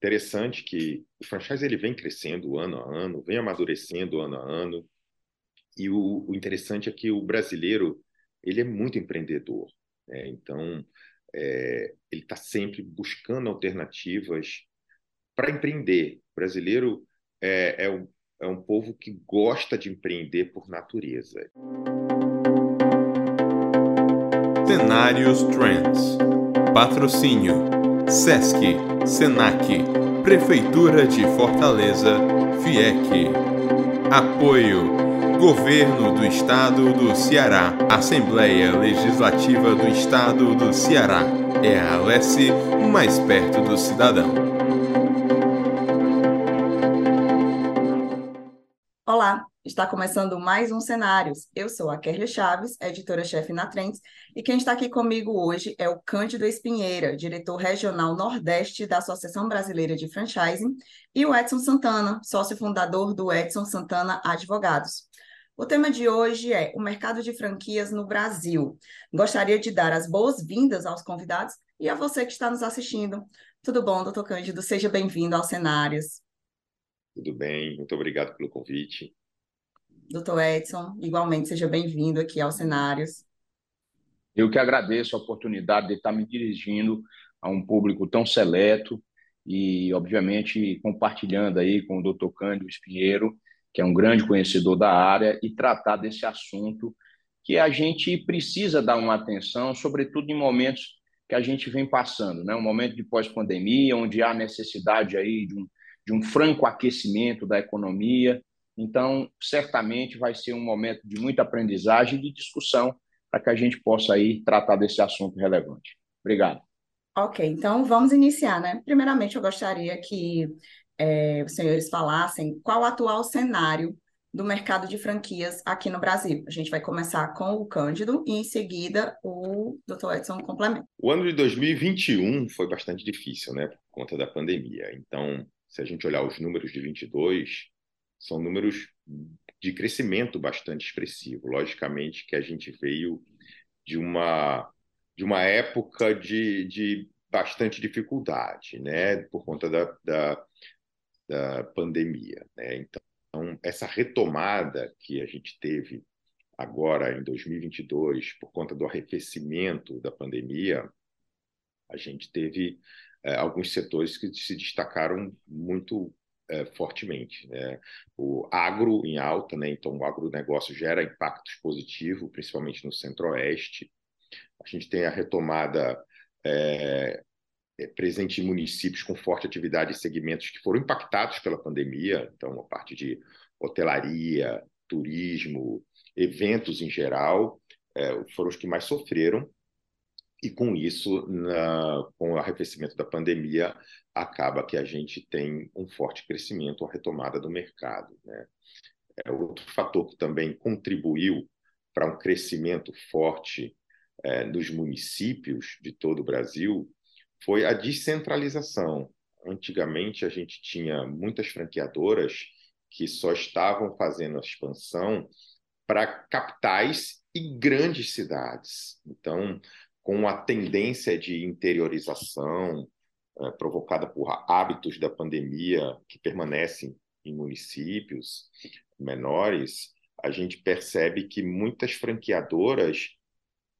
interessante que o franchise ele vem crescendo ano a ano, vem amadurecendo ano a ano, e o, o interessante é que o brasileiro ele é muito empreendedor. Né? Então, é, ele está sempre buscando alternativas para empreender. O brasileiro é, é, um, é um povo que gosta de empreender por natureza. Cenários Trends. Patrocínio: Sesc, Senac, Prefeitura de Fortaleza, FIEC. Apoio: Governo do Estado do Ceará, Assembleia Legislativa do Estado do Ceará. É a Alesse mais perto do cidadão. Está começando mais um Cenários. Eu sou a Kerlia Chaves, editora-chefe na Trends, e quem está aqui comigo hoje é o Cândido Espinheira, diretor regional Nordeste da Associação Brasileira de Franchising, e o Edson Santana, sócio fundador do Edson Santana Advogados. O tema de hoje é o mercado de franquias no Brasil. Gostaria de dar as boas-vindas aos convidados e a você que está nos assistindo. Tudo bom, doutor Cândido? Seja bem-vindo aos cenários. Tudo bem, muito obrigado pelo convite. Doutor Edson, igualmente seja bem-vindo aqui aos cenários. Eu que agradeço a oportunidade de estar me dirigindo a um público tão seleto e, obviamente, compartilhando aí com o doutor Cândido Espinheiro que é um grande conhecedor da área, e tratar desse assunto que a gente precisa dar uma atenção, sobretudo em momentos que a gente vem passando, né? um momento de pós-pandemia, onde há necessidade aí de um, de um franco aquecimento da economia. Então, certamente vai ser um momento de muita aprendizagem e de discussão para que a gente possa aí tratar desse assunto relevante. Obrigado. Ok, então vamos iniciar, né? Primeiramente, eu gostaria que é, os senhores falassem qual o atual cenário do mercado de franquias aqui no Brasil. A gente vai começar com o Cândido e, em seguida, o Dr. Edson complementa. O ano de 2021 foi bastante difícil, né, por conta da pandemia. Então, se a gente olhar os números de 22, são números de crescimento bastante expressivo. Logicamente que a gente veio de uma, de uma época de, de bastante dificuldade, né, por conta da, da da pandemia. Né? Então, essa retomada que a gente teve agora em 2022, por conta do arrefecimento da pandemia, a gente teve é, alguns setores que se destacaram muito é, fortemente. Né? O agro em alta, né? então o agronegócio gera impactos positivos, principalmente no centro-oeste. A gente tem a retomada é, é, presente em municípios com forte atividade e segmentos que foram impactados pela pandemia, então a parte de hotelaria, turismo, eventos em geral, é, foram os que mais sofreram. E com isso, na, com o arrefecimento da pandemia, acaba que a gente tem um forte crescimento, a retomada do mercado. Né? É outro fator que também contribuiu para um crescimento forte é, nos municípios de todo o Brasil foi a descentralização. Antigamente, a gente tinha muitas franqueadoras que só estavam fazendo a expansão para capitais e grandes cidades. Então, com a tendência de interiorização é, provocada por hábitos da pandemia que permanecem em municípios menores, a gente percebe que muitas franqueadoras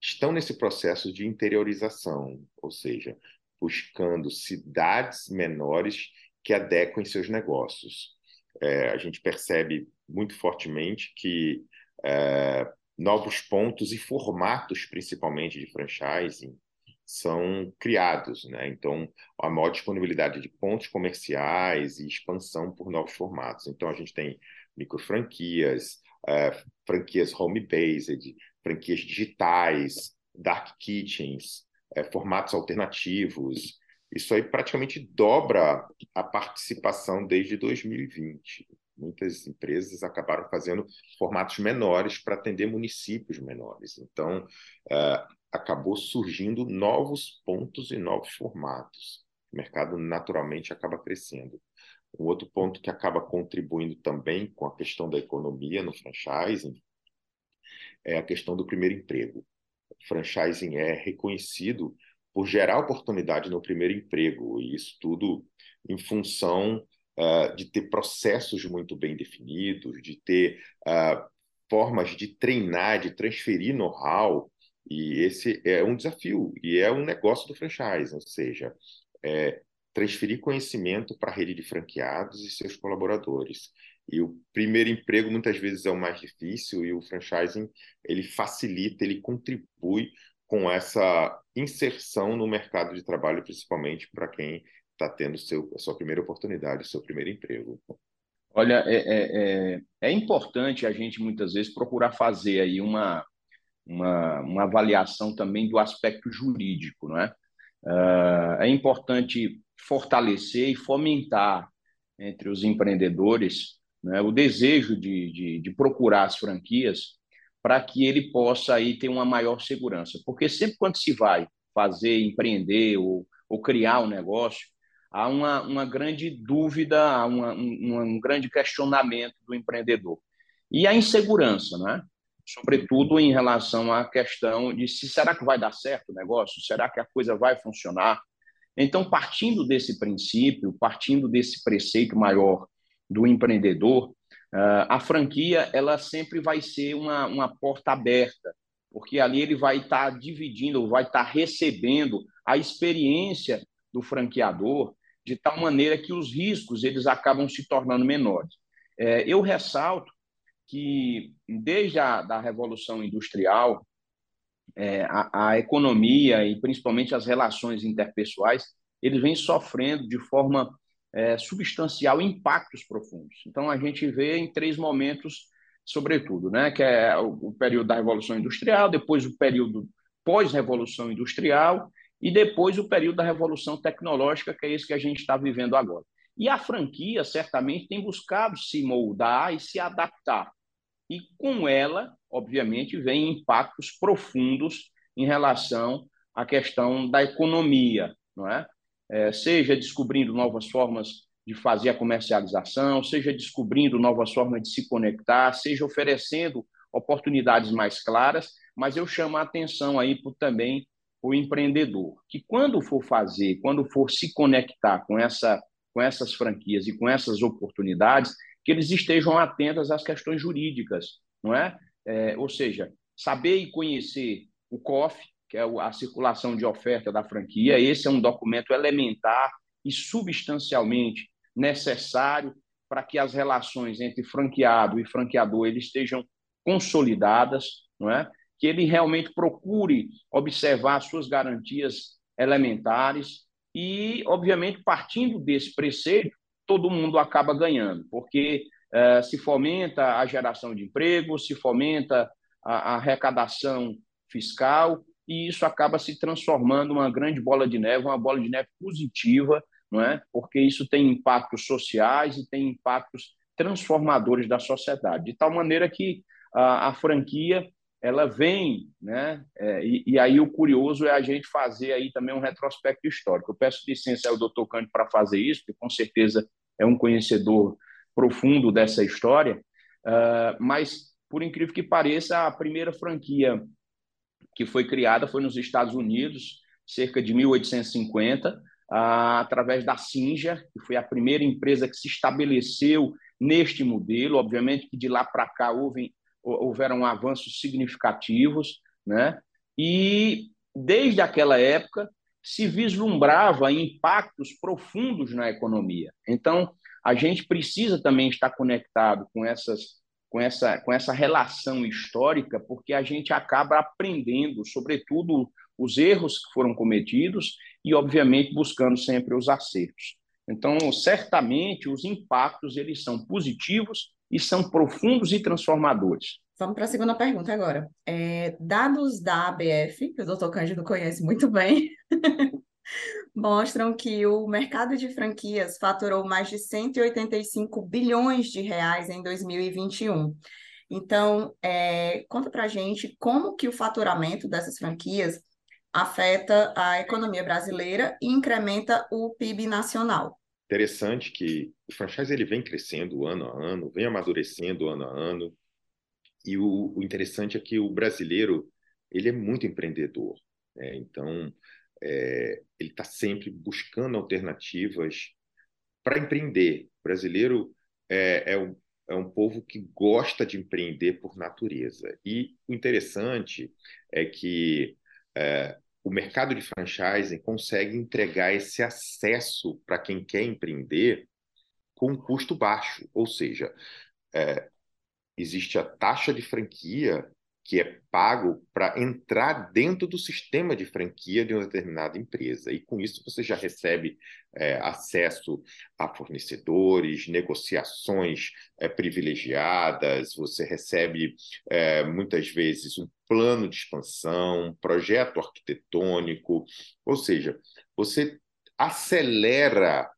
estão nesse processo de interiorização, ou seja, buscando cidades menores que adequem seus negócios. É, a gente percebe muito fortemente que é, novos pontos e formatos, principalmente de franchising, são criados. Né? Então, a maior disponibilidade de pontos comerciais e expansão por novos formatos. Então, a gente tem micro franquias, é, franquias home-based, franquias digitais, dark kitchens, é, formatos alternativos. Isso aí praticamente dobra a participação desde 2020. Muitas empresas acabaram fazendo formatos menores para atender municípios menores. Então, é, acabou surgindo novos pontos e novos formatos. O mercado naturalmente acaba crescendo. Um outro ponto que acaba contribuindo também com a questão da economia no franchising é a questão do primeiro emprego franchising é reconhecido por gerar oportunidade no primeiro emprego, e isso tudo em função uh, de ter processos muito bem definidos, de ter uh, formas de treinar, de transferir know-how, e esse é um desafio, e é um negócio do franchise, ou seja, é transferir conhecimento para a rede de franqueados e seus colaboradores. E o primeiro emprego muitas vezes é o mais difícil e o franchising ele facilita, ele contribui com essa inserção no mercado de trabalho, principalmente para quem está tendo seu, a sua primeira oportunidade, o seu primeiro emprego. Olha, é, é, é, é, importante a gente muitas vezes procurar fazer aí uma, uma, uma avaliação também do aspecto jurídico, não é? Uh, é importante fortalecer e fomentar entre os empreendedores né, o desejo de, de, de procurar as franquias para que ele possa aí ter uma maior segurança. Porque sempre quando se vai fazer, empreender ou, ou criar um negócio, há uma, uma grande dúvida, há uma, um, um grande questionamento do empreendedor. E a insegurança, né? sobretudo em relação à questão de se será que vai dar certo o negócio, será que a coisa vai funcionar. Então, partindo desse princípio, partindo desse preceito maior do empreendedor, ah, a franquia ela sempre vai ser uma, uma porta aberta, porque ali ele vai estar dividindo, vai estar recebendo a experiência do franqueador de tal maneira que os riscos eles acabam se tornando menores. É, eu ressalto que desde a da revolução industrial é, a, a, economia e principalmente as relações interpessoais eles vêm sofrendo de forma é, substancial impactos profundos. Então, a gente vê em três momentos, sobretudo, né? que é o, o período da Revolução Industrial, depois o período pós-Revolução Industrial e depois o período da Revolução Tecnológica, que é esse que a gente está vivendo agora. E a franquia, certamente, tem buscado se moldar e se adaptar. E com ela, obviamente, vem impactos profundos em relação à questão da economia, não é? é, seja descobrindo novas formas de fazer a comercialização, seja descobrindo novas formas de se conectar, seja oferecendo oportunidades mais claras, mas eu chamo a atenção aí por, também o empreendedor, que quando for fazer, quando for se conectar com, essa, com essas franquias e com essas oportunidades, que eles estejam atentos às questões jurídicas, não é? é ou seja, saber e conhecer o COF, que é a circulação de oferta da franquia. Esse é um documento elementar e substancialmente necessário para que as relações entre franqueado e franqueador eles estejam consolidadas, não é? Que ele realmente procure observar suas garantias elementares e, obviamente, partindo desse preceito, todo mundo acaba ganhando, porque uh, se fomenta a geração de emprego, se fomenta a, a arrecadação fiscal e isso acaba se transformando uma grande bola de neve, uma bola de neve positiva, não é? Porque isso tem impactos sociais e tem impactos transformadores da sociedade, de tal maneira que a, a franquia ela vem, né? É, e, e, aí o curioso é a gente fazer aí também um retrospecto histórico. Eu peço licença ao doutor Cândido para fazer isso, porque com certeza é um conhecedor profundo dessa história, uh, mas por incrível que pareça, a primeira franquia que foi criada foi nos Estados Unidos, cerca de 1850, através da Sinja, que foi a primeira empresa que se estabeleceu neste modelo. Obviamente que de lá para cá houve, houveram avanços significativos, né? E desde aquela época se vislumbrava impactos profundos na economia. Então, a gente precisa também estar conectado com essas com essa, com essa relação histórica, porque a gente acaba aprendendo, sobretudo, os erros que foram cometidos e, obviamente, buscando sempre os acertos. Então, certamente, os impactos eles são positivos e são profundos e transformadores. Vamos para a segunda pergunta agora. É, dados da ABF, que o doutor Cândido conhece muito bem, mostram que o mercado de franquias faturou mais de 185 bilhões de reais em 2021. Então, é, conta para gente como que o faturamento dessas franquias afeta a economia brasileira e incrementa o PIB nacional. Interessante que o franchise ele vem crescendo ano a ano, vem amadurecendo ano a ano, e o, o interessante é que o brasileiro ele é muito empreendedor. Né? Então, é, ele está sempre buscando alternativas para empreender. O brasileiro é, é, um, é um povo que gosta de empreender por natureza. E o interessante é que é, o mercado de franchising consegue entregar esse acesso para quem quer empreender com um custo baixo. Ou seja, é, existe a taxa de franquia que é pago para entrar dentro do sistema de franquia de uma determinada empresa. E com isso você já recebe é, acesso a fornecedores, negociações é, privilegiadas, você recebe é, muitas vezes um plano de expansão, projeto arquitetônico, ou seja, você acelera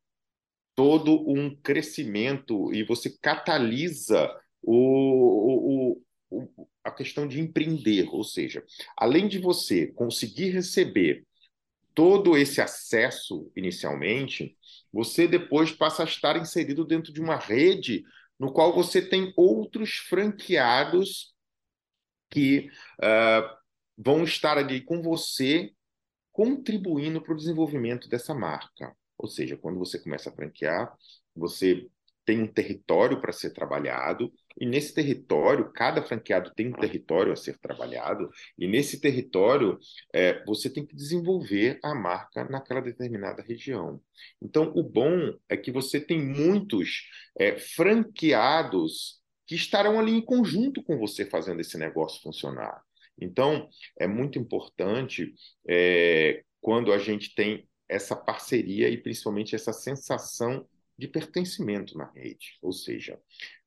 todo um crescimento e você catalisa o, o, o, a questão de empreender, ou seja, além de você conseguir receber todo esse acesso inicialmente, você depois passa a estar inserido dentro de uma rede no qual você tem outros franqueados que uh, vão estar ali com você contribuindo para o desenvolvimento dessa marca. Ou seja, quando você começa a franquear, você tem um território para ser trabalhado, e nesse território, cada franqueado tem um território a ser trabalhado, e nesse território é, você tem que desenvolver a marca naquela determinada região. Então, o bom é que você tem muitos é, franqueados que estarão ali em conjunto com você fazendo esse negócio funcionar. Então, é muito importante é, quando a gente tem essa parceria e principalmente essa sensação de pertencimento na rede. Ou seja,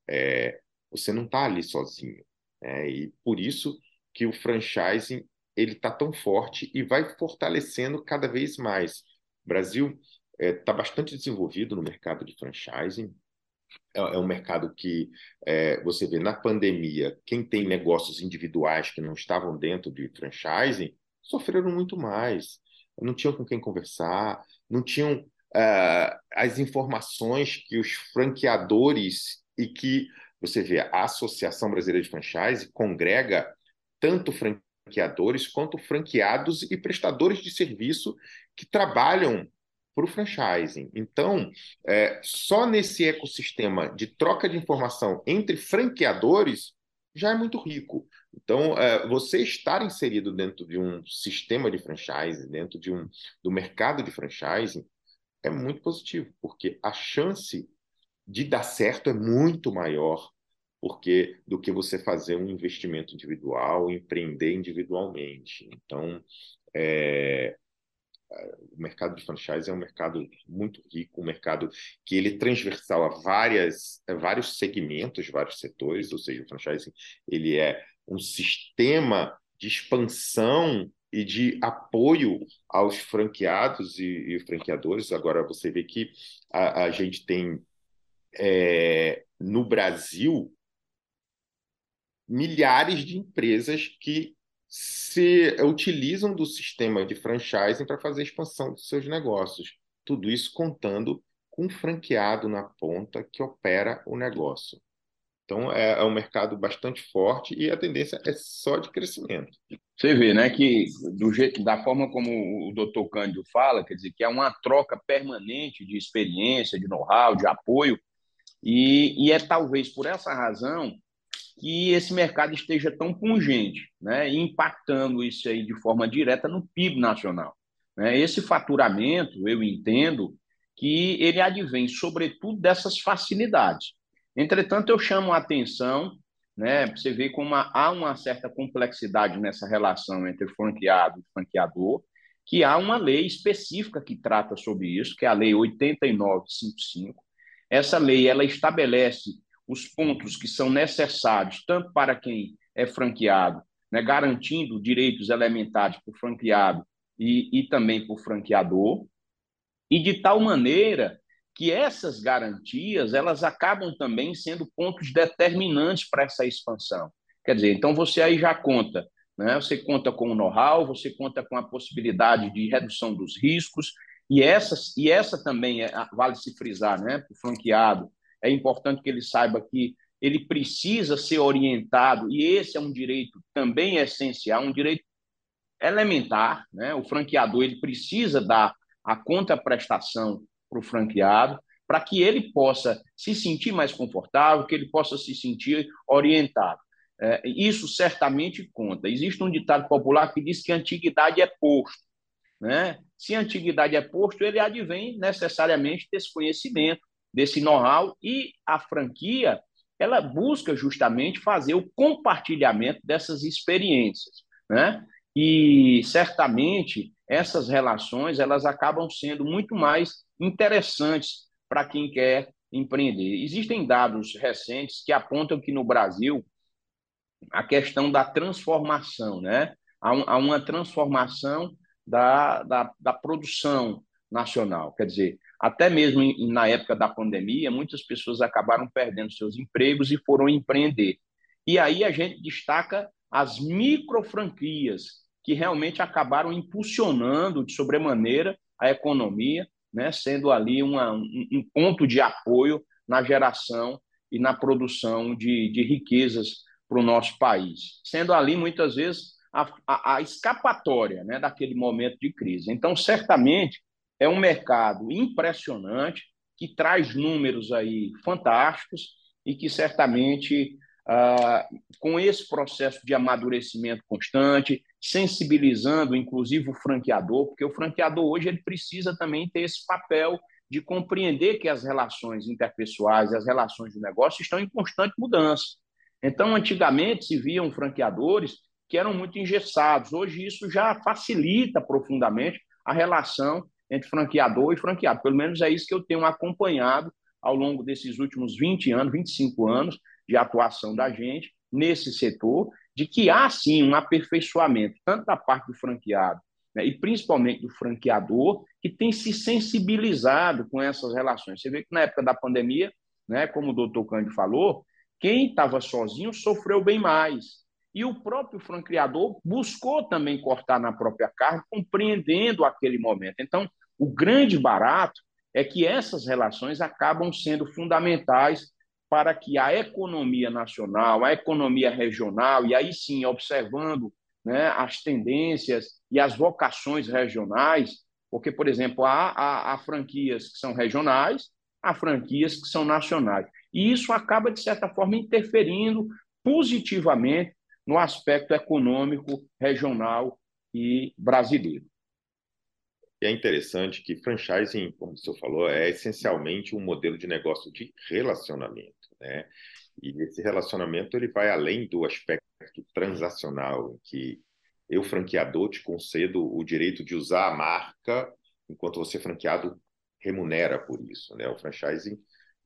é, você não está ali sozinho. É, e por isso que o franchising ele está tão forte e vai fortalecendo cada vez mais. O Brasil está é, tá bastante desenvolvido no mercado de franchising. É, é um mercado que é, você vê na pandemia, quem tem negócios individuais que não estavam dentro de franchising sofreram muito mais. Não tinham com quem conversar, não tinham uh, as informações que os franqueadores e que você vê a Associação Brasileira de Franchise congrega tanto franqueadores quanto franqueados e prestadores de serviço que trabalham para o franchising. Então, é, só nesse ecossistema de troca de informação entre franqueadores já é muito rico. Então, é, você estar inserido dentro de um sistema de franchise, dentro de um, do mercado de franchising, é muito positivo, porque a chance de dar certo é muito maior porque do que você fazer um investimento individual, empreender individualmente. Então, é, o mercado de franchise é um mercado muito rico, um mercado que ele é transversal a várias, a vários segmentos, vários setores, ou seja, o franchising ele é um sistema de expansão e de apoio aos franqueados e, e franqueadores. Agora, você vê que a, a gente tem é, no Brasil milhares de empresas que se utilizam do sistema de franchising para fazer a expansão dos seus negócios. Tudo isso contando com um franqueado na ponta que opera o negócio. Então, é, é, um mercado bastante forte e a tendência é só de crescimento. Você vê, né, que do jeito, da forma como o doutor Cândido fala, quer dizer, que é uma troca permanente de experiência, de know-how, de apoio, e, e é talvez por essa razão que esse mercado esteja tão pungente, né, impactando isso aí de forma direta no PIB nacional. Né? Esse faturamento, eu entendo que ele advém, sobretudo, dessas facilidades. Entretanto, eu chamo a atenção, né, você vê como há uma certa complexidade nessa relação entre franqueado e franqueador, que há uma lei específica que trata sobre isso, que é a Lei 8955. Essa lei ela estabelece os pontos que são necessários, tanto para quem é franqueado, né, garantindo direitos elementares para o franqueado e, e também para o franqueador, e de tal maneira que essas garantias elas acabam também sendo pontos determinantes para essa expansão. Quer dizer, então você aí já conta, né? Você conta com o know-how, você conta com a possibilidade de redução dos riscos e essa e essa também é, vale se frisar, né? Para o franqueado é importante que ele saiba que ele precisa ser orientado e esse é um direito também essencial, um direito elementar, né? O franqueador ele precisa dar a contraprestação para o franqueado, para que ele possa se sentir mais confortável, que ele possa se sentir orientado. É, isso certamente conta. Existe um ditado popular que diz que a antiguidade é posto. Né? Se a antiguidade é posto, ele advém necessariamente desse conhecimento, desse know-how, e a franquia ela busca justamente fazer o compartilhamento dessas experiências. Né? E certamente essas relações elas acabam sendo muito mais interessantes para quem quer empreender. Existem dados recentes que apontam que no Brasil a questão da transformação, né? Há, uma transformação da, da, da, produção nacional. Quer dizer, até mesmo em, na época da pandemia, muitas pessoas acabaram perdendo seus empregos e foram empreender. E aí a gente destaca as micro franquias, que realmente acabaram impulsionando de sobremaneira a economia, né, sendo ali uma, um, um ponto de apoio na geração e na produção de, de riquezas para o nosso país, sendo ali muitas vezes a, a, a escapatória né, daquele momento de crise. Então, certamente, é um mercado impressionante, que traz números aí fantásticos e que certamente, ah, com esse processo de amadurecimento constante, sensibilizando inclusive o franqueador, porque o franqueador hoje ele precisa também ter esse papel de compreender que as relações interpessoais, as relações de negócio estão em constante mudança. Então, antigamente se viam franqueadores que eram muito engessados. Hoje isso já facilita profundamente a relação entre franqueador e franqueado. Pelo menos é isso que eu tenho acompanhado ao longo desses últimos 20 anos, 25 anos de atuação da gente nesse setor, de que há sim um aperfeiçoamento, tanto da parte do franqueado né, e principalmente do franqueador, que tem se sensibilizado com essas relações. Você vê que na época da pandemia, né, como o doutor Cândido falou, quem estava sozinho sofreu bem mais. E o próprio franqueador buscou também cortar na própria carne, compreendendo aquele momento. Então, o grande barato é que essas relações acabam sendo fundamentais para que a economia nacional, a economia regional, e aí sim, observando né, as tendências e as vocações regionais, porque, por exemplo, há, há, há franquias que são regionais, há franquias que são nacionais. E isso acaba, de certa forma, interferindo positivamente no aspecto econômico, regional e brasileiro. É interessante que franchising, como o senhor falou, é essencialmente um modelo de negócio de relacionamento, né? E esse relacionamento ele vai além do aspecto transacional, em que eu, franqueador, te concedo o direito de usar a marca, enquanto você, franqueado, remunera por isso. Né? O franchising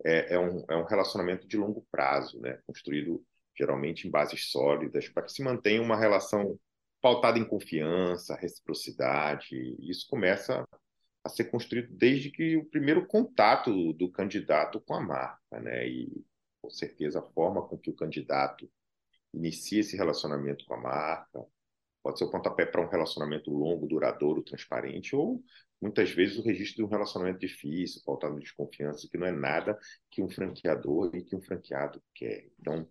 é, é, um, é um relacionamento de longo prazo, né? construído geralmente em bases sólidas, para que se mantenha uma relação pautada em confiança, reciprocidade. Isso começa a ser construído desde que o primeiro contato do candidato com a marca, né? E com certeza a forma com que o candidato inicia esse relacionamento com a marca pode ser o pontapé para um relacionamento longo, duradouro, transparente, ou muitas vezes o registro de um relacionamento difícil, pautado em desconfiança, que não é nada que um franqueador e que um franqueado quer. Então,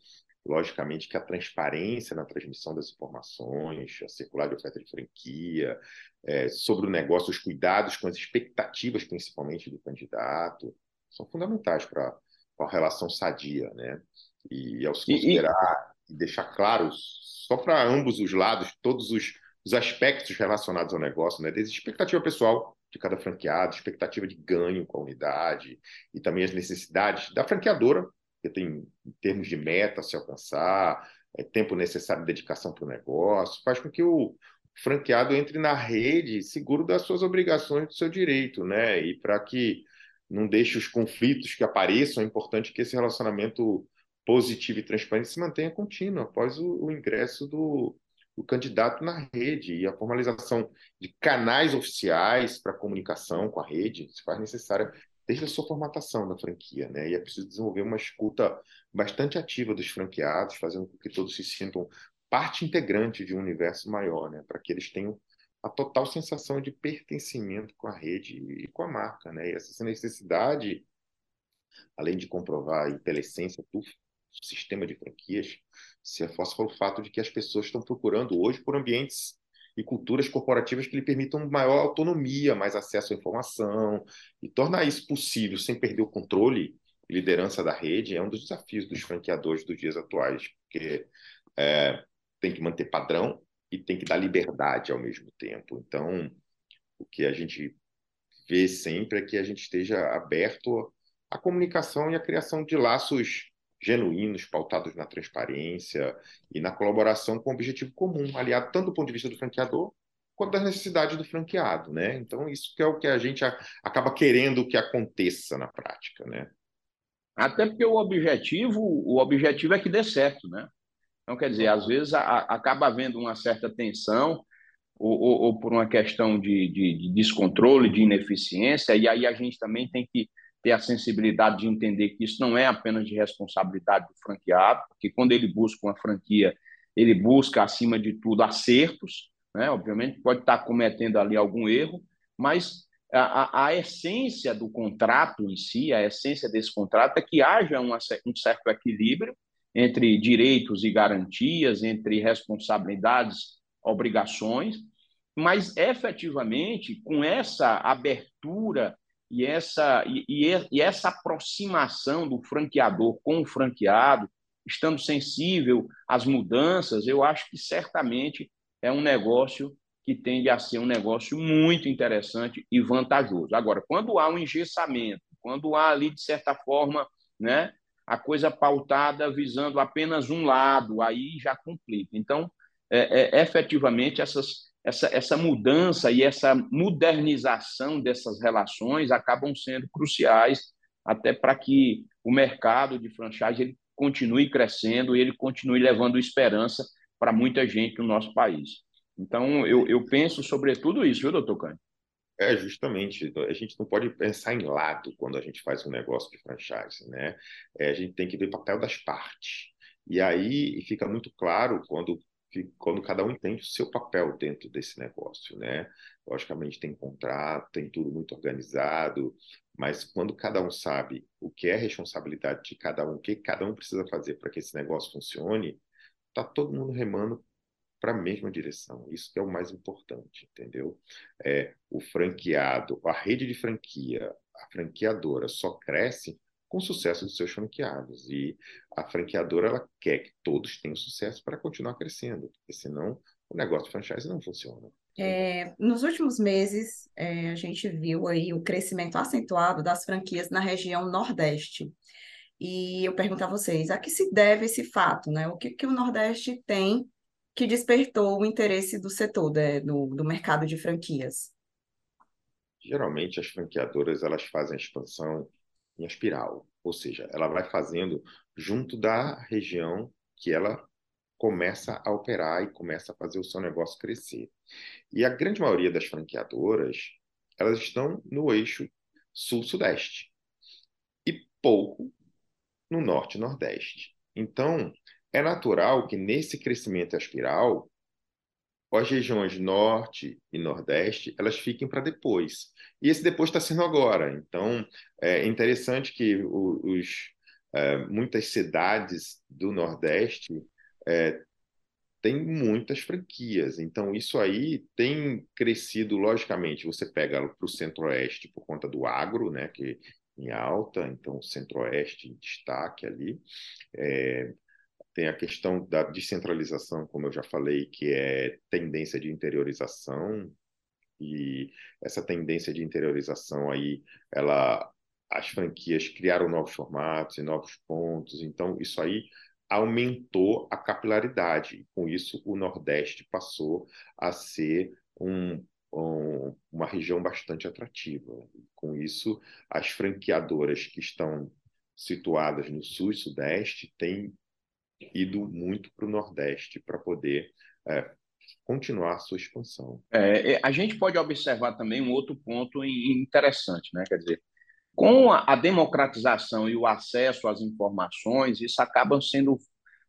logicamente que a transparência na transmissão das informações, a circular de oferta de franquia, é, sobre o negócio, os cuidados com as expectativas, principalmente do candidato, são fundamentais para a relação sadia, né? E ao se considerar e, e deixar claro, só para ambos os lados, todos os, os aspectos relacionados ao negócio, né? Desde expectativa pessoal de cada franqueado, expectativa de ganho com a unidade e também as necessidades da franqueadora porque tem em termos de meta a se alcançar, é, tempo necessário de dedicação para o negócio, faz com que o franqueado entre na rede seguro das suas obrigações, do seu direito, né? E para que não deixe os conflitos que apareçam, é importante que esse relacionamento positivo e transparente se mantenha contínuo após o, o ingresso do, do candidato na rede e a formalização de canais oficiais para comunicação com a rede se faz necessária desde a sua formatação da franquia, né? E é preciso desenvolver uma escuta bastante ativa dos franqueados, fazendo com que todos se sintam parte integrante de um universo maior, né? Para que eles tenham a total sensação de pertencimento com a rede e com a marca, né? E essa necessidade, além de comprovar pela essência do sistema de franquias, se reforça pelo fato de que as pessoas estão procurando hoje por ambientes e culturas corporativas que lhe permitam maior autonomia, mais acesso à informação, e tornar isso possível sem perder o controle e liderança da rede é um dos desafios dos franqueadores dos dias atuais, porque é, tem que manter padrão e tem que dar liberdade ao mesmo tempo. Então, o que a gente vê sempre é que a gente esteja aberto à comunicação e à criação de laços genuínos, pautados na transparência e na colaboração com o objetivo comum, aliado tanto do ponto de vista do franqueador quanto das necessidades do franqueado, né? Então isso que é o que a gente acaba querendo que aconteça na prática, né? Até porque o objetivo, o objetivo é que dê certo, né? Então quer dizer, às vezes a, acaba havendo uma certa tensão ou, ou, ou por uma questão de, de, de descontrole, de ineficiência, e aí a gente também tem que ter a sensibilidade de entender que isso não é apenas de responsabilidade do franqueado, porque quando ele busca uma franquia, ele busca, acima de tudo, acertos, né? obviamente pode estar cometendo ali algum erro, mas a, a, essência do contrato em si, a essência desse contrato é que haja uma, um certo equilíbrio entre direitos e garantias, entre responsabilidades, obrigações, mas efetivamente com essa abertura e essa, e, e, essa aproximação do franqueador com o franqueado, estando sensível às mudanças, eu acho que certamente é um negócio que tende a ser um negócio muito interessante e vantajoso. Agora, quando há um engessamento, quando há ali, de certa forma, né, a coisa pautada visando apenas um lado, aí já complica. Então, é, é, efetivamente, essas essa, essa mudança e essa modernização dessas relações acabam sendo cruciais até para que o mercado de franchise ele continue crescendo e ele continue levando esperança para muita gente no nosso país. Então, eu, eu penso sobre tudo isso, viu, doutor Cândido? É, justamente. A gente não pode pensar em lado quando a gente faz um negócio de franchise, né? É, a gente tem que ver o papel das partes. E aí fica muito claro quando quando cada um entende o seu papel dentro desse negócio, né? Logicamente tem contrato, tem tudo muito organizado, mas quando cada um sabe o que é responsabilidade de cada um, o que cada um precisa fazer para que esse negócio funcione, tá todo mundo remando para a mesma direção. Isso que é o mais importante, entendeu? É, o franqueado, a rede de franquia, a franqueadora só cresce com o sucesso dos seus franqueados. E a franqueadora ela quer que todos tenham sucesso para continuar crescendo, porque senão o negócio de franchise não funciona. É, nos últimos meses, é, a gente viu aí o crescimento acentuado das franquias na região Nordeste. E eu pergunto a vocês, a que se deve esse fato, né? O que, que o Nordeste tem que despertou o interesse do setor né, do, do mercado de franquias? Geralmente as franqueadoras elas fazem a expansão em espiral, ou seja, ela vai fazendo junto da região que ela começa a operar e começa a fazer o seu negócio crescer. E a grande maioria das franqueadoras, elas estão no eixo sul-sudeste e pouco no norte nordeste. Então, é natural que nesse crescimento espiral as regiões norte e nordeste elas fiquem para depois. E esse depois está sendo agora. Então, é interessante que os, é, muitas cidades do nordeste é, têm muitas franquias. Então, isso aí tem crescido, logicamente. Você pega para o centro-oeste por conta do agro, né, que em alta, então centro-oeste em destaque ali. É, tem a questão da descentralização, como eu já falei, que é tendência de interiorização, e essa tendência de interiorização aí, ela, as franquias criaram novos formatos e novos pontos, então isso aí aumentou a capilaridade. Com isso, o Nordeste passou a ser um, um, uma região bastante atrativa. Com isso, as franqueadoras que estão situadas no Sul e Sudeste têm ido muito para o Nordeste para poder é, continuar a sua expansão. É, é, a gente pode observar também um outro ponto interessante, né? Quer dizer, com a, a democratização e o acesso às informações, isso acaba sendo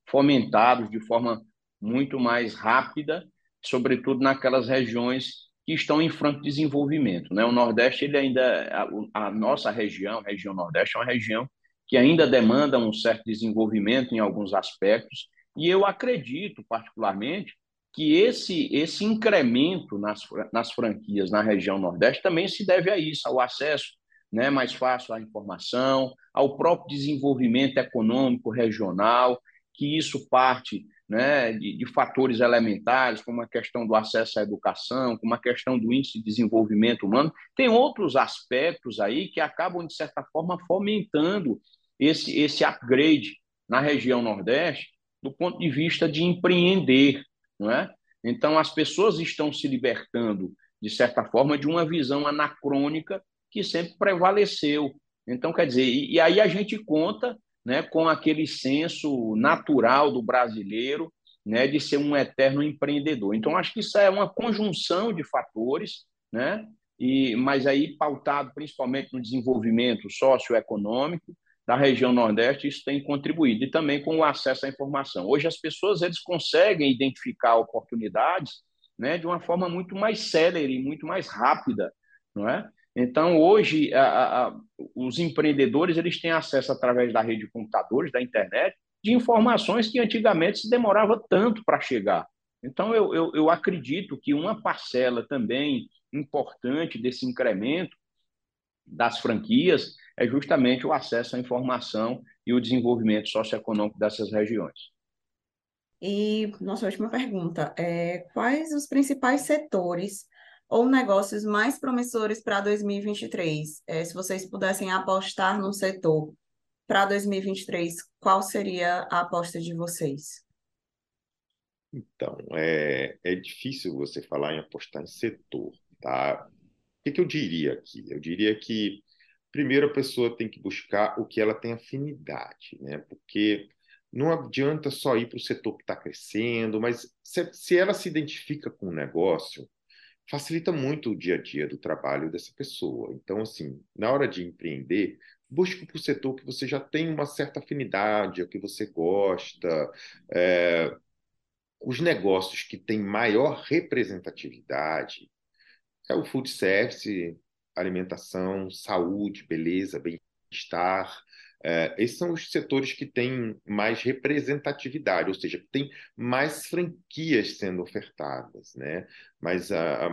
fomentado de forma muito mais rápida, sobretudo naquelas regiões que estão em franco desenvolvimento. Né? O Nordeste, ele ainda, a, a nossa região, a região Nordeste, é uma região que ainda demandam um certo desenvolvimento em alguns aspectos, e eu acredito, particularmente, que esse, esse incremento nas, nas franquias na região Nordeste também se deve a isso, ao acesso né, mais fácil à informação, ao próprio desenvolvimento econômico regional, que isso parte né, de, de, fatores elementares, como a questão do acesso à educação, como a questão do índice de desenvolvimento humano. Tem outros aspectos aí que acabam, de certa forma, fomentando esse, esse upgrade na região Nordeste do ponto de vista de empreender. Não é? Então, as pessoas estão se libertando, de certa forma, de uma visão anacrônica que sempre prevaleceu. Então, quer dizer, e, e aí a gente conta né, com aquele senso natural do brasileiro né, de ser um eterno empreendedor. Então, acho que isso é uma conjunção de fatores, né, e, mas aí pautado principalmente no desenvolvimento socioeconômico da região Nordeste, isso tem contribuído, e também com o acesso à informação. Hoje, as pessoas eles conseguem identificar oportunidades né, de uma forma muito mais célere, muito mais rápida, não é? Então, hoje, a, a, os empreendedores eles têm acesso através da rede de computadores, da internet, de informações que antigamente se demorava tanto para chegar. Então, eu, eu, eu acredito que uma parcela também importante desse incremento das franquias é justamente o acesso à informação e o desenvolvimento socioeconômico dessas regiões. E nossa última pergunta é quais os principais setores ou negócios mais promissores para 2023? É, se vocês pudessem apostar no setor para 2023, qual seria a aposta de vocês? Então, é, é difícil você falar em apostar em setor, tá? O que, que eu diria aqui? Eu diria que, primeiro, a pessoa tem que buscar o que ela tem afinidade, né? Porque não adianta só ir para o setor que está crescendo, mas se, se ela se identifica com o negócio, facilita muito o dia a dia do trabalho dessa pessoa. Então, assim, na hora de empreender, busque para o setor que você já tem uma certa afinidade, o que você gosta. É, os negócios que têm maior representatividade é o food service, alimentação, saúde, beleza, bem-estar, é, esses são os setores que têm mais representatividade, ou seja, tem mais franquias sendo ofertadas, né? Mas a, a,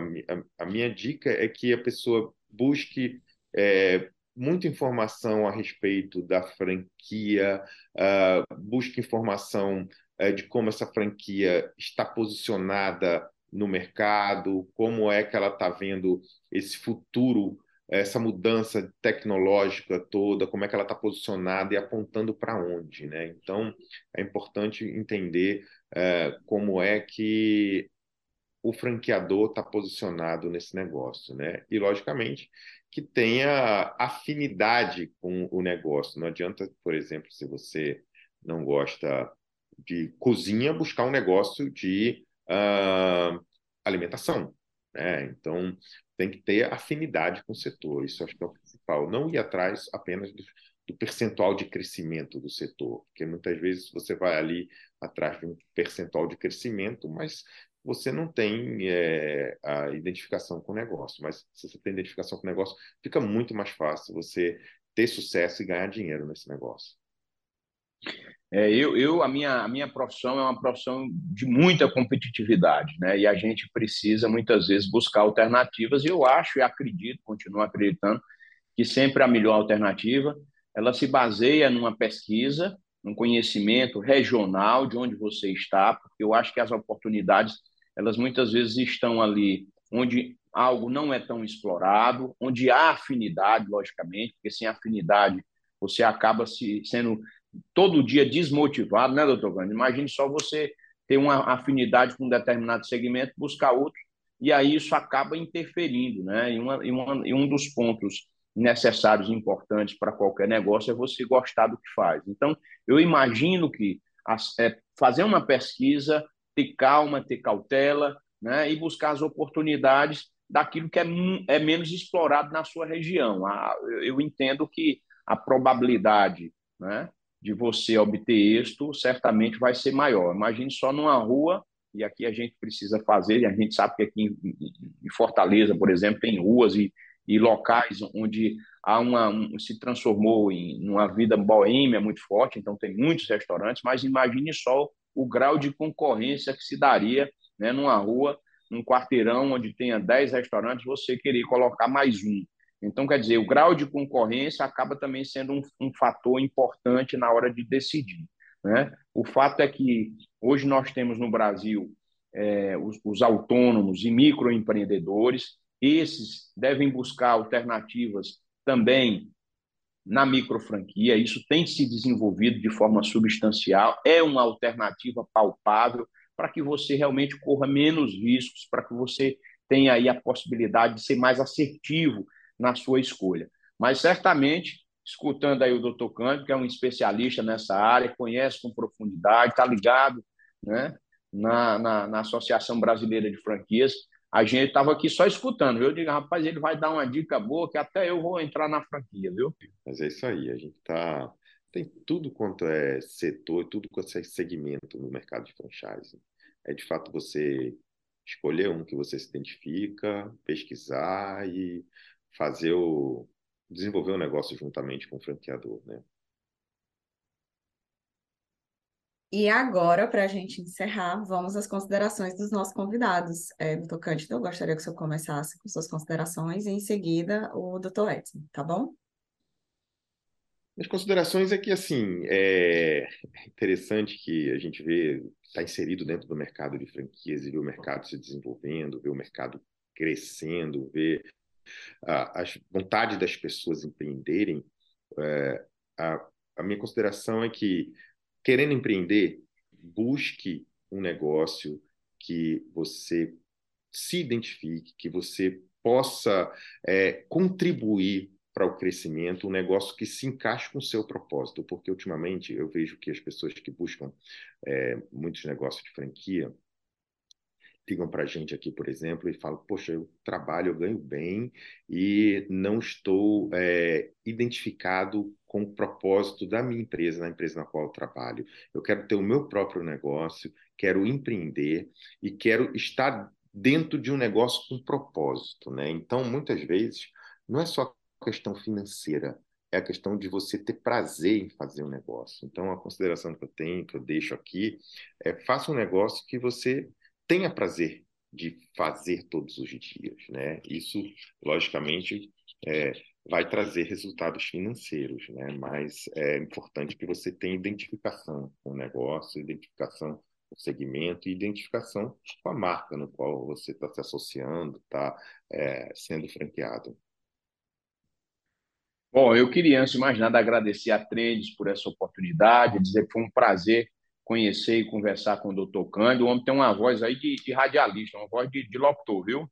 a minha dica é que a pessoa busque é, muita informação a respeito da franquia, uh, busque informação uh, de como essa franquia está posicionada no mercado, como é que ela está vendo esse futuro essa mudança tecnológica toda, como é que ela está posicionada e apontando para onde, né? Então é importante entender é, como é que o franqueador está posicionado nesse negócio, né? E logicamente que tenha afinidade com o negócio. Não adianta, por exemplo, se você não gosta de cozinha, buscar um negócio de uh, alimentação. Né? Então, tem que ter afinidade com o setor, isso acho que é o principal. Não ir atrás apenas do, do percentual de crescimento do setor, porque muitas vezes você vai ali atrás de um percentual de crescimento, mas você não tem é, a identificação com o negócio. Mas se você tem identificação com o negócio, fica muito mais fácil você ter sucesso e ganhar dinheiro nesse negócio. É, eu, eu a, minha, a minha profissão é uma profissão de muita competitividade, né? E a gente precisa muitas vezes buscar alternativas. E eu acho e acredito, continuo acreditando, que sempre a melhor alternativa ela se baseia numa pesquisa, num conhecimento regional de onde você está, porque eu acho que as oportunidades elas muitas vezes estão ali onde algo não é tão explorado, onde há afinidade, logicamente, porque sem afinidade você acaba se sendo todo dia desmotivado, né, doutor Gandhi? Imagine só você ter uma afinidade com um determinado segmento, buscar outro, e aí isso acaba interferindo, né? E, uma, e, uma, e um dos pontos necessários e importantes para qualquer negócio é você gostar do que faz. Então, eu imagino que as, é, fazer uma pesquisa, ter calma, ter cautela, né? E buscar as oportunidades daquilo que é, é menos explorado na sua região. Ah, eu, eu entendo que a probabilidade né, de você obter êxito certamente vai ser maior. Imagine só numa rua, e aqui a gente precisa fazer, e a gente sabe que aqui em Fortaleza, por exemplo, tem ruas e, e locais onde há uma, um, se transformou em uma vida boêmia muito forte, então tem muitos restaurantes, mas imagine só o grau de concorrência que se daria né? numa rua, num quarteirão onde tenha 10 restaurantes, você querer colocar mais um. Então, quer dizer, o grau de concorrência acaba também sendo um, um fator importante na hora de decidir. Né? O fato é que hoje nós temos no Brasil é, os, os autônomos e microempreendedores, esses devem buscar alternativas também na microfranquia, isso tem se desenvolvido de forma substancial, é uma alternativa palpável para que você realmente corra menos riscos, para que você tenha aí a possibilidade de ser mais assertivo na sua escolha. Mas certamente, escutando aí o doutor Cândido, que é um especialista nessa área, conhece com profundidade, está ligado né, na, na, na Associação Brasileira de Franquias, a gente estava aqui só escutando. Eu digo, rapaz, ele vai dar uma dica boa que até eu vou entrar na franquia, viu? Mas é isso aí, a gente está tem tudo quanto é setor, tudo quanto é segmento no mercado de franchise. É de fato você escolher um que você se identifica, pesquisar e fazer o desenvolver o um negócio juntamente com o franqueador, né? E agora, para a gente encerrar, vamos às considerações dos nossos convidados. É, doutor Cândido, eu gostaria que o senhor começasse com suas considerações e em seguida o doutor Edson, tá bom? As considerações é que, assim, é interessante que a gente vê, está inserido dentro do mercado de franquias e vê o mercado se desenvolvendo, vê o mercado crescendo, vê a, vontade das pessoas empreenderem. É, a, a minha consideração é que querendo empreender, busque um negócio que você se identifique, que você possa é, contribuir para o crescimento, um negócio que se encaixe com o seu propósito, porque ultimamente eu vejo que as pessoas que buscam é, muitos negócios de franquia, ligam para a gente aqui, por exemplo, e falam: Poxa, eu trabalho, eu ganho bem e não estou é, identificado com o propósito da minha empresa, na empresa na qual eu trabalho. Eu quero ter o meu próprio negócio, quero empreender e quero estar dentro de um negócio com propósito. Né? Então, muitas vezes, não é só questão financeira, é a questão de você ter prazer em fazer um negócio. Então, a consideração que eu tenho, que eu deixo aqui, é faça um negócio que você tenha prazer de fazer todos os dias, né? Isso, logicamente, é, vai trazer resultados financeiros, né? Mas é importante que você tenha identificação com o negócio, identificação com o segmento e identificação com a marca no qual você está se associando, está é, sendo franqueado. Bom, eu queria, antes de mais nada, agradecer a Trends por essa oportunidade, dizer que foi um prazer conhecer e conversar com o doutor Cândido. O homem tem uma voz aí de, de radialista, uma voz de, de locutor, viu?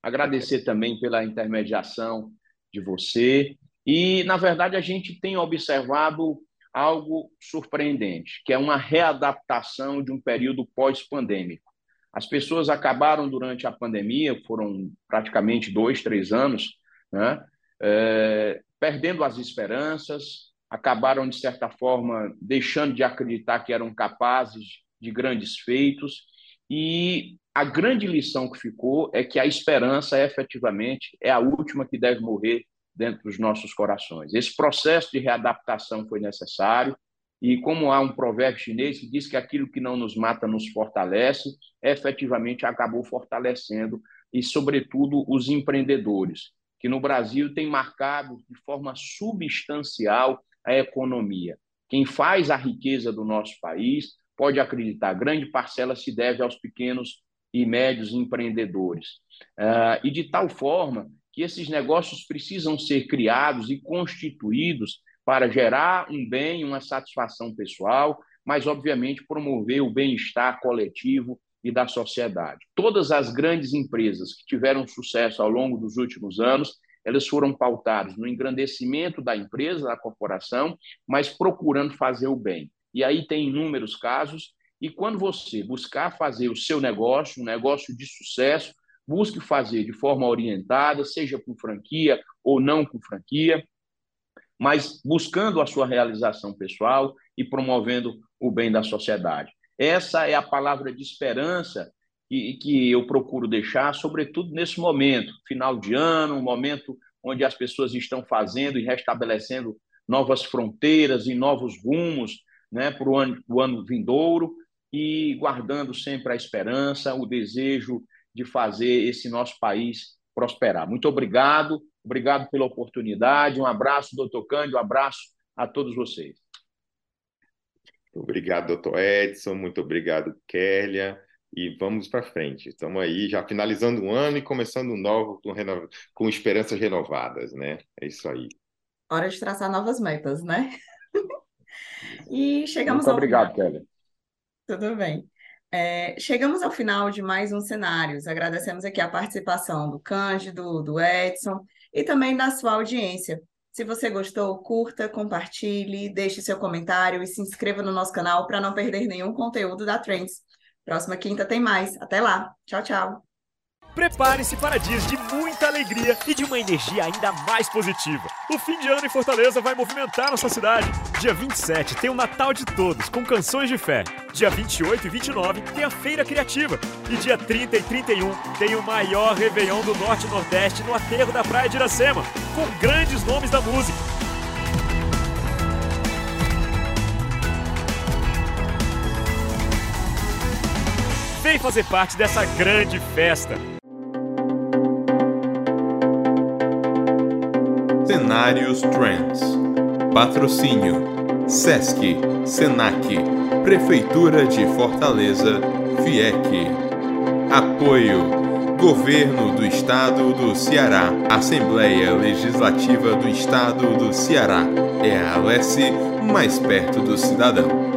Agradecer também pela intermediação de você. E, na verdade, a gente tem observado algo surpreendente, que é uma readaptação de um período pós-pandêmico. As pessoas acabaram durante a pandemia, foram praticamente dois, três anos, né? É, perdendo as esperanças, acabaram, de certa forma, deixando de acreditar que eram capazes de grandes feitos. E a grande lição que ficou é que a esperança, efetivamente, é a última que deve morrer dentro dos nossos corações. Esse processo de readaptação foi necessário. E como há um provérbio chinês que diz que aquilo que não nos mata nos fortalece, efetivamente acabou fortalecendo e, sobretudo, os empreendedores, que no Brasil têm marcado de forma substancial a economia. Quem faz a riqueza do nosso país pode acreditar, grande parcela se deve aos pequenos e médios empreendedores. Uh, e de tal forma que esses negócios precisam ser criados e constituídos para gerar um bem, uma satisfação pessoal, mas, obviamente, promover o bem-estar coletivo e da sociedade. Todas as grandes empresas que tiveram sucesso ao longo dos últimos anos elas foram pautadas no engrandecimento da empresa, da corporação, mas procurando fazer o bem. E aí tem inúmeros casos, e quando você buscar fazer o seu negócio, um negócio de sucesso, busque fazer de forma orientada, seja com franquia ou não com franquia, mas buscando a sua realização pessoal e promovendo o bem da sociedade. Essa é a palavra de esperança que, eu procuro deixar, sobretudo nesse momento, final de ano, um momento onde as pessoas estão fazendo e restabelecendo novas fronteiras e novos rumos né, para o ano, o ano vindouro. e guardando sempre a esperança, o desejo de fazer esse nosso país prosperar. Muito obrigado, obrigado pela oportunidade. Um abraço, doutor Cândido, um abraço a todos vocês. Obrigado, doutor Edson, muito obrigado, Kélia. E vamos para frente. Estamos aí já finalizando um ano e começando um novo com, reno... com esperanças renovadas, né? É isso aí. Hora de traçar novas metas, né? e chegamos muito ao obrigado, final. Kélia. Tudo bem. É, chegamos ao final de mais um Cenários. Agradecemos aqui a participação do Cândido, do Edson e também da sua audiência. Se você gostou, curta, compartilhe, deixe seu comentário e se inscreva no nosso canal para não perder nenhum conteúdo da Trends. Próxima quinta tem mais. Até lá. Tchau, tchau. Prepare-se para dias de muita alegria e de uma energia ainda mais positiva. O fim de ano em Fortaleza vai movimentar nossa cidade. Dia 27 tem o Natal de Todos, com canções de fé. Dia 28 e 29 tem a Feira Criativa. E dia 30 e 31 tem o maior Réveillon do Norte e Nordeste no aterro da Praia de Iracema, com grandes nomes da música. Vem fazer parte dessa grande festa. Cenários Trends. Patrocínio: SESC, SENAC, Prefeitura de Fortaleza, FIEC. Apoio: Governo do Estado do Ceará, Assembleia Legislativa do Estado do Ceará. É a Alesse mais perto do cidadão.